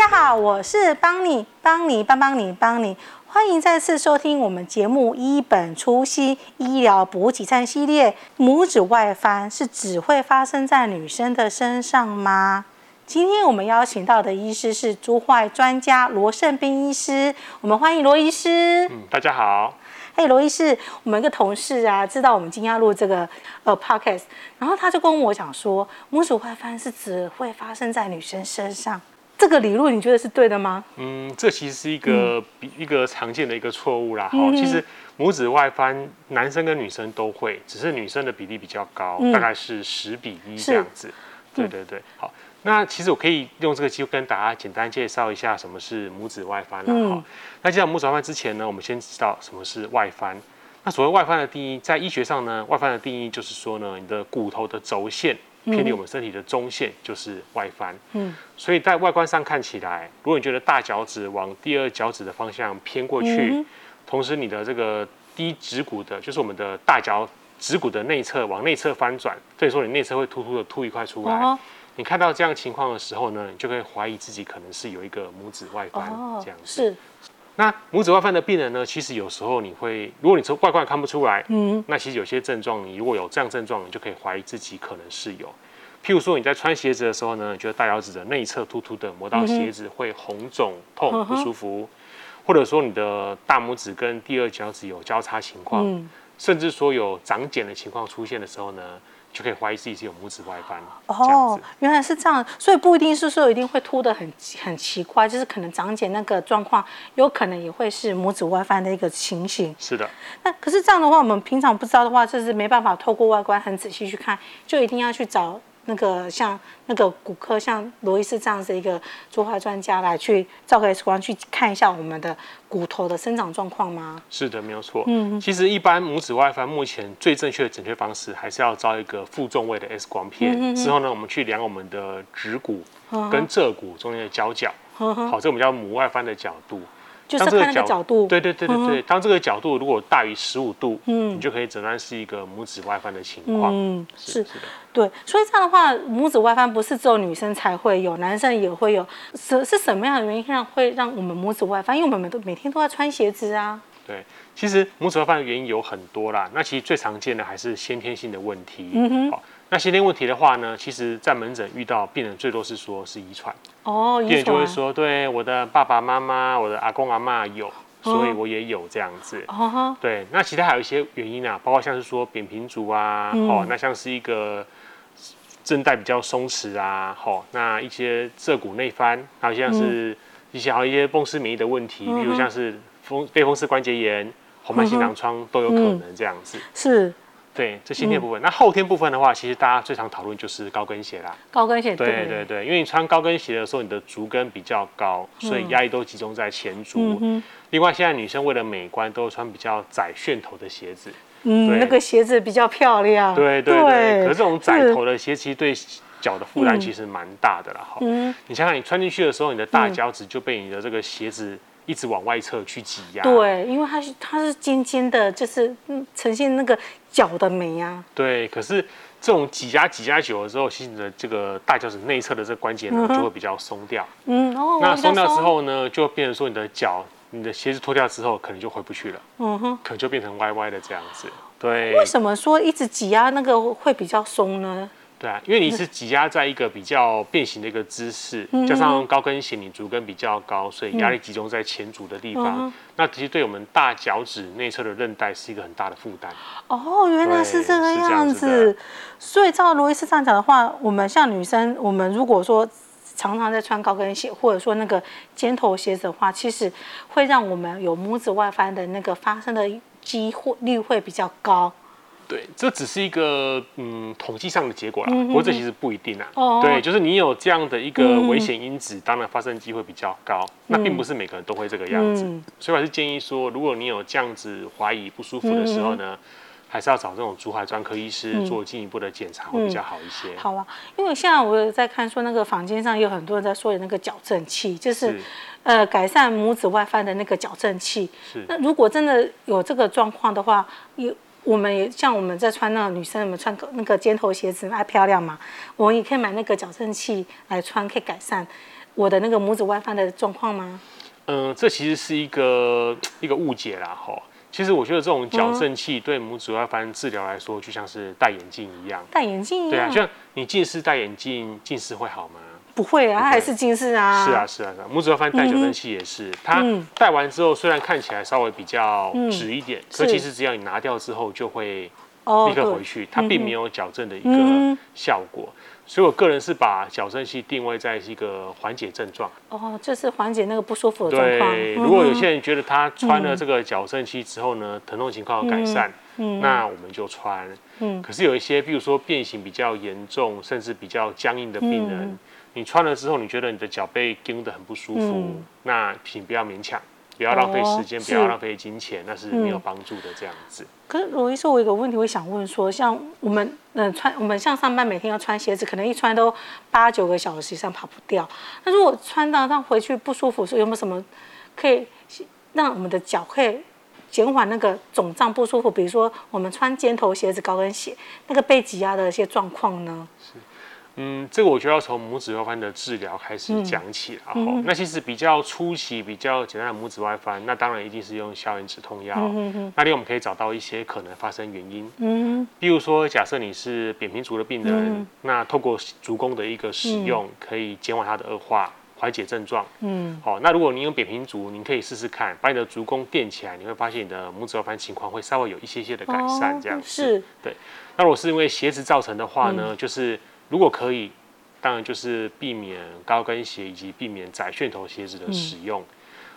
家好，我是邦妮，邦妮帮帮你，帮你，欢迎再次收听我们节目《一本初心医疗补给站》系列。拇指外翻是只会发生在女生的身上吗？今天我们邀请到的医师是足踝专家罗胜斌医师，我们欢迎罗医师。嗯，大家好。嘿，罗医师，我们一个同事啊，知道我们今天要录这个呃 podcast，然后他就跟我讲说，拇指外翻是只会发生在女生身上，这个理论你觉得是对的吗？嗯，这其实是一个比、嗯、一个常见的一个错误啦。哈、嗯，其实拇指外翻男生跟女生都会，只是女生的比例比较高，嗯、大概是十比一这样子。对对对，好。那其实我可以用这个机会跟大家简单介绍一下什么是拇指外翻了哈、嗯。那介绍拇指外翻之前呢，我们先知道什么是外翻。那所谓外翻的定义，在医学上呢，外翻的定义就是说呢，你的骨头的轴线偏离我们身体的中线，就是外翻。嗯。所以在外观上看起来，如果你觉得大脚趾往第二脚趾的方向偏过去，嗯、同时你的这个低指骨的，就是我们的大脚趾骨的内侧往内侧翻转，所以说你内侧会突突的凸一块出来。哦你看到这样情况的时候呢，你就可以怀疑自己可能是有一个拇指外翻这样子。是。那拇指外翻的病人呢，其实有时候你会，如果你从外观看不出来，嗯，那其实有些症状，你如果有这样症状，你就可以怀疑自己可能是有。譬如说你在穿鞋子的时候呢，你觉得大脚趾的内侧突突的，磨到鞋子会红肿、痛、不舒服，或者说你的大拇指跟第二脚趾有交叉情况，甚至说有长茧的情况出现的时候呢。就可以怀疑自己是有拇指外翻哦，原来是这样，所以不一定是说一定会凸得很很奇怪，就是可能长姐那个状况，有可能也会是拇指外翻的一个情形。是的，那可是这样的话，我们平常不知道的话，就是没办法透过外观很仔细去看，就一定要去找。那个像那个骨科，像罗医师这样子一个足踝专家来去照个 X 光去看一下我们的骨头的生长状况吗？是的，没有错。嗯，其实一般拇指外翻目前最正确的诊断方式还是要照一个负重位的 X 光片，嗯、之后呢，我们去量我们的指骨跟侧骨中间的交角，嗯、好，这我们叫拇外翻的角度。就是看那个角度，对对对对对。当这个角度如果大于十五度，嗯，你就可以诊断是一个拇指外翻的情况。嗯，是对。所以这样的话，拇指外翻不是只有女生才会有，男生也会有。是是什么样的原因让会让我们拇指外翻？因为我们都每天都在穿鞋子啊。对，其实拇指外翻的原因有很多啦。那其实最常见的还是先天性的问题。嗯哼。好，那先天问题的话呢，其实在门诊遇到病人最多是说是遗传。哦，病人就会说，对，我的爸爸妈妈、我的阿公阿妈有，所以我也有这样子。哦，对，那其他还有一些原因啊，包括像是说扁平足啊，嗯、哦，那像是一个韧带比较松弛啊，哦，那一些侧骨内翻，还有像是一些还有一些风湿免疫的问题，嗯、比如像是风类风湿关节炎、红斑性狼疮都有可能这样子。嗯、是。对，这先天部分、嗯。那后天部分的话，其实大家最常讨论就是高跟鞋啦。高跟鞋，对对对，因为你穿高跟鞋的时候，你的足跟比较高，所以压力都集中在前足。嗯、另外，现在女生为了美观，都穿比较窄楦头的鞋子。嗯，那个鞋子比较漂亮。对对对，对。可是这种窄头的鞋，其实对脚的负担其实蛮大的啦。哈、嗯，你想想，你穿进去的时候，你的大脚趾就被你的这个鞋子。一直往外侧去挤压，对，因为它是它是尖尖的，就是嗯呈现那个脚的美啊。对，可是这种挤压挤压久了之后，其实你的这个大脚趾内侧的这个关节呢、嗯、就会比较松掉。嗯，哦，那松掉之后呢，就变成说你的脚，你的鞋子脱掉之后，可能就回不去了。嗯哼，可能就变成歪歪的这样子。对，为什么说一直挤压那个会比较松呢？对啊，因为你是挤压在一个比较变形的一个姿势，嗯、加上高跟鞋，你足跟比较高，所以压力集中在前足的地方。嗯、那其实对我们大脚趾内侧的韧带是一个很大的负担。哦，原来是这个样子。子所以照罗伊斯这样讲的话，我们像女生，我们如果说常常在穿高跟鞋，或者说那个尖头鞋子的话，其实会让我们有拇指外翻的那个发生的机会率会比较高。对，这只是一个嗯统计上的结果啦，不过这其实不一定啊。哦。对，就是你有这样的一个危险因子，嗯、当然发生机会比较高。那并不是每个人都会这个样子，嗯、所以我还是建议说，如果你有这样子怀疑不舒服的时候呢，嗯、还是要找这种珠海专科医师做进一步的检查会比较好一些。嗯、好啊，因为现在我有在看说那个房间上有很多人在说的那个矫正器，就是，是呃改善拇指外翻的那个矫正器。是。那如果真的有这个状况的话，有。我们也像我们在穿那个女生，我们穿那个尖头鞋子爱漂亮嘛，我们也可以买那个矫正器来穿，可以改善。我的那个拇指外翻的状况吗？嗯，这其实是一个一个误解啦，吼。其实我觉得这种矫正器对拇指外翻治疗来说，就像是戴眼镜一样。戴眼镜一样。对啊，就像你近视戴眼镜，近视会好吗？不会啊，它还是近视啊。是啊，是啊，是啊。拇指外翻戴矫正器也是，它戴完之后虽然看起来稍微比较直一点，可其实只要你拿掉之后就会立刻回去，它并没有矫正的一个效果。所以，我个人是把矫正器定位在一个缓解症状。哦，就是缓解那个不舒服的状况。对，如果有些人觉得他穿了这个矫正器之后呢，疼痛情况有改善，那我们就穿。嗯。可是有一些，比如说变形比较严重，甚至比较僵硬的病人，你穿了之后，你觉得你的脚被盯得很不舒服，那请不要勉强。不要浪费时间，不要浪费金钱，那是没有帮助的。这样子。可是罗医师，我有个问题，我想问说，像我们嗯穿，我们像上班每天要穿鞋子，可能一穿都八九个小时以上跑不掉。那如果穿到让回去不舒服，说有没有什么可以让我们的脚可以减缓那个肿胀不舒服？比如说我们穿尖头鞋子、高跟鞋，那个被挤压的一些状况呢？是。嗯，这个我就要从拇指外翻的治疗开始讲起了。嗯嗯、那其实比较初期、比较简单的拇指外翻，那当然一定是用消炎止痛药。嗯嗯、那里我们可以找到一些可能发生原因。嗯，比如说，假设你是扁平足的病人，嗯、那透过足弓的一个使用，嗯、可以减缓它的恶化，缓解症状。嗯，好，那如果你有扁平足，您可以试试看，把你的足弓垫起来，你会发现你的拇指外翻情况会稍微有一些些的改善。这样是。对。那如果是因为鞋子造成的话呢，嗯、就是。如果可以，当然就是避免高跟鞋以及避免窄楦头鞋子的使用。嗯、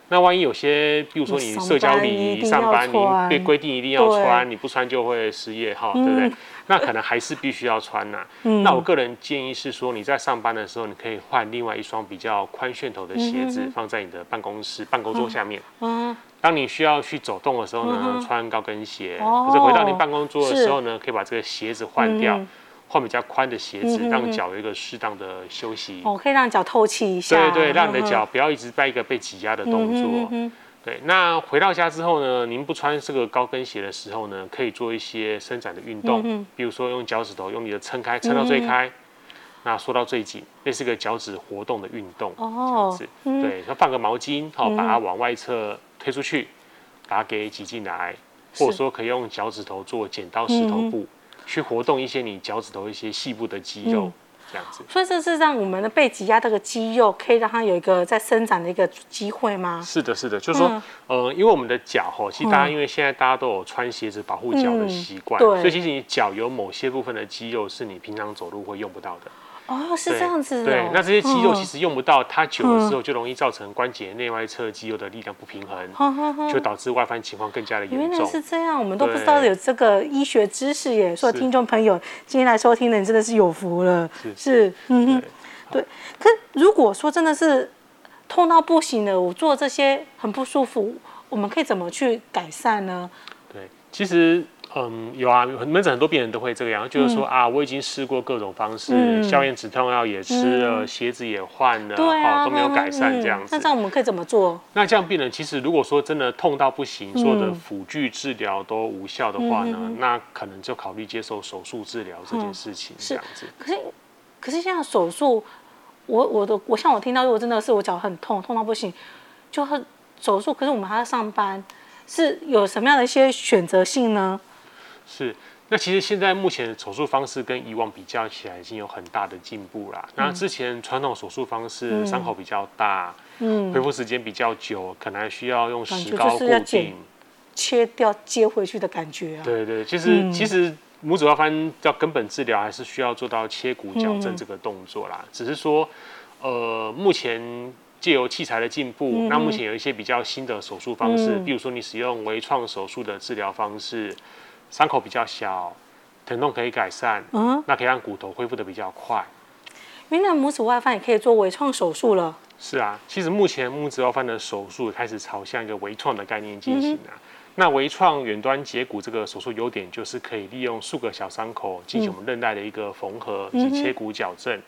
那万一有些，比如说你社交礼仪上班，你被规定一定要穿，你不穿就会失业哈，对不对？嗯、那可能还是必须要穿呐、那我个人建议是说，你在上班的时候，你可以换另外一双比较宽楦头的鞋子，放在你的办公室办公桌下面。嗯。当你需要去走动的时候呢，嗯、穿高跟鞋。哦、可是回到你办公桌的时候呢，可以把这个鞋子换掉。嗯换比较宽的鞋子，让脚有一个适当的休息。哦，可以让脚透气一下。对对，让你的脚不要一直在一个被挤压的动作。嗯、对，那回到家之后呢，您不穿这个高跟鞋的时候呢，可以做一些伸展的运动，嗯、比如说用脚趾头用力的撑开，撑到最开，嗯、那缩到最紧，那是个脚趾活动的运动。哦，这样子。嗯、对，那放个毛巾，好，把它往外侧推出去，把它给挤进来，或者说可以用脚趾头做剪刀石头布。去活动一些你脚趾头一些细部的肌肉，嗯、这样子。所以这是让我们的背挤压这个肌肉，可以让它有一个在生长的一个机会吗？是的，是的，就是说，嗯、呃，因为我们的脚吼，其实大家因为现在大家都有穿鞋子保护脚的习惯，嗯、所以其实你脚有某些部分的肌肉是你平常走路会用不到的。哦，是这样子的。对，那这些肌肉其实用不到，它久的时候就容易造成关节内外侧肌肉的力量不平衡，就导致外翻情况更加的严重。原来是这样，我们都不知道有这个医学知识耶。所以听众朋友今天来收听的，你真的是有福了。是，嗯哼，对。可如果说真的是痛到不行了，我做这些很不舒服，我们可以怎么去改善呢？对，其实。嗯，有啊，门诊很多病人都会这个样，就是说啊，我已经试过各种方式，消炎止痛药也吃了，鞋子也换了，好都没有改善这样子。那这样我们可以怎么做？那这样病人其实如果说真的痛到不行，所有的辅具治疗都无效的话呢，那可能就考虑接受手术治疗这件事情这样子。可是，可是现在手术，我我的我像我听到，如果真的是我脚很痛，痛到不行，就很手术。可是我们还要上班，是有什么样的一些选择性呢？是，那其实现在目前的手术方式跟以往比较起来，已经有很大的进步啦。嗯、那之前传统手术方式伤口比较大，嗯，恢复时间比较久，可能还需要用石膏固定，切掉接回去的感觉啊。对对，其实、嗯、其实拇指外翻要根本治疗，还是需要做到切骨矫正这个动作啦。嗯、只是说，呃，目前借由器材的进步，嗯、那目前有一些比较新的手术方式，嗯、比如说你使用微创手术的治疗方式。伤口比较小，疼痛可以改善，嗯，那可以让骨头恢复的比较快。原来拇指外翻也可以做微创手术了。是啊，其实目前拇指外翻的手术开始朝向一个微创的概念进行啊。嗯、那微创远端截骨这个手术优点就是可以利用数个小伤口进行我们韧带的一个缝合以及切骨矫正。嗯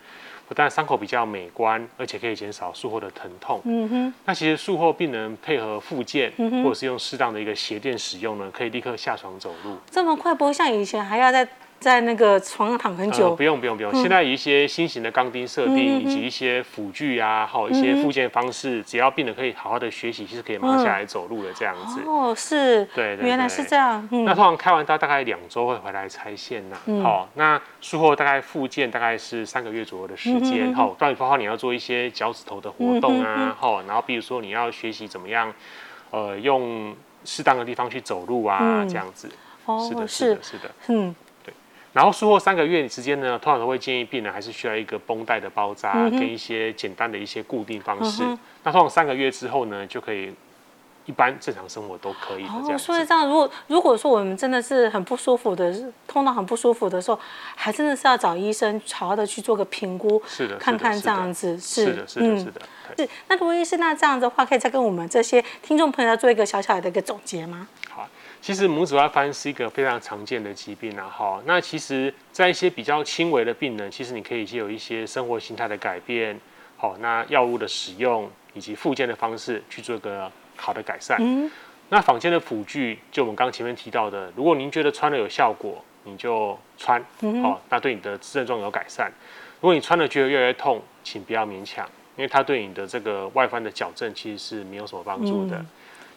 不但伤口比较美观，而且可以减少术后的疼痛。嗯哼。那其实术后病人配合复健，嗯、或者是用适当的一个鞋垫使用呢，可以立刻下床走路。这么快，不会像以前还要再在那个床上躺很久。呃、不用不用不用，嗯、现在有一些新型的钢钉设定，以及一些辅具啊，还有一些附件方式，只要病人可以好好的学习，其实可以马上下来走路的这样子。哦，是，对，对，原来是这样。那通常开完刀大概两周会回来拆线呐。好，那术后大概复健大概是三个月左右的时间。好，到底包括你要做一些脚趾头的活动啊，好，然后比如说你要学习怎么样，呃，用适当的地方去走路啊，这样子。哦，是的，是的，是的，嗯。然后术后三个月时间呢，通常都会建议病人还是需要一个绷带的包扎，嗯、跟一些简单的一些固定方式。嗯、那通常三个月之后呢，就可以一般正常生活都可以的这样。所以这样，如果如果说我们真的是很不舒服的，痛到很不舒服的时候，还真的是要找医生好好的去做个评估，是的，看看这样子是的，是的，是的，是。那罗医师，那这样子的话，可以再跟我们这些听众朋友做一个小小的一个总结吗？好。其实拇指外翻是一个非常常见的疾病啊，哈。那其实，在一些比较轻微的病人，其实你可以借由一些生活形态的改变，好，那药物的使用以及复健的方式去做一个好的改善。嗯。那坊间的辅具，就我们刚前面提到的，如果您觉得穿了有效果，你就穿，好，那对你的症状有改善。如果你穿了觉得越来越痛，请不要勉强，因为它对你的这个外翻的矫正其实是没有什么帮助的。嗯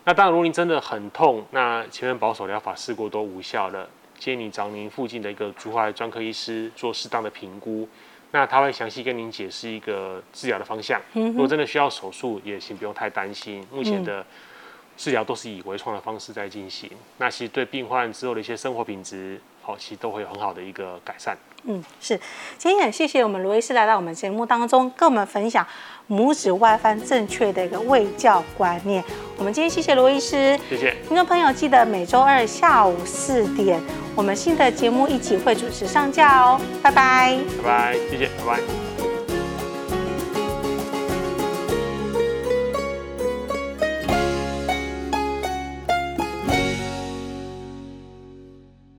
那当然，如果您真的很痛，那前面保守疗法试过都无效了，建议你找您附近的一个足踝专科医师做适当的评估，那他会详细跟您解释一个治疗的方向。如果真的需要手术，也请不用太担心，目前的治疗都是以微创的方式在进行。那其实对病患之后的一些生活品质，好，其实都会有很好的一个改善。嗯，是，今天也谢谢我们罗医师来到我们节目当中，跟我们分享拇指外翻正确的一个卫教观念。我们今天谢谢罗医师，谢谢听众朋友，记得每周二下午四点，我们新的节目一起会准时上架哦，拜拜，拜拜，谢谢，拜拜。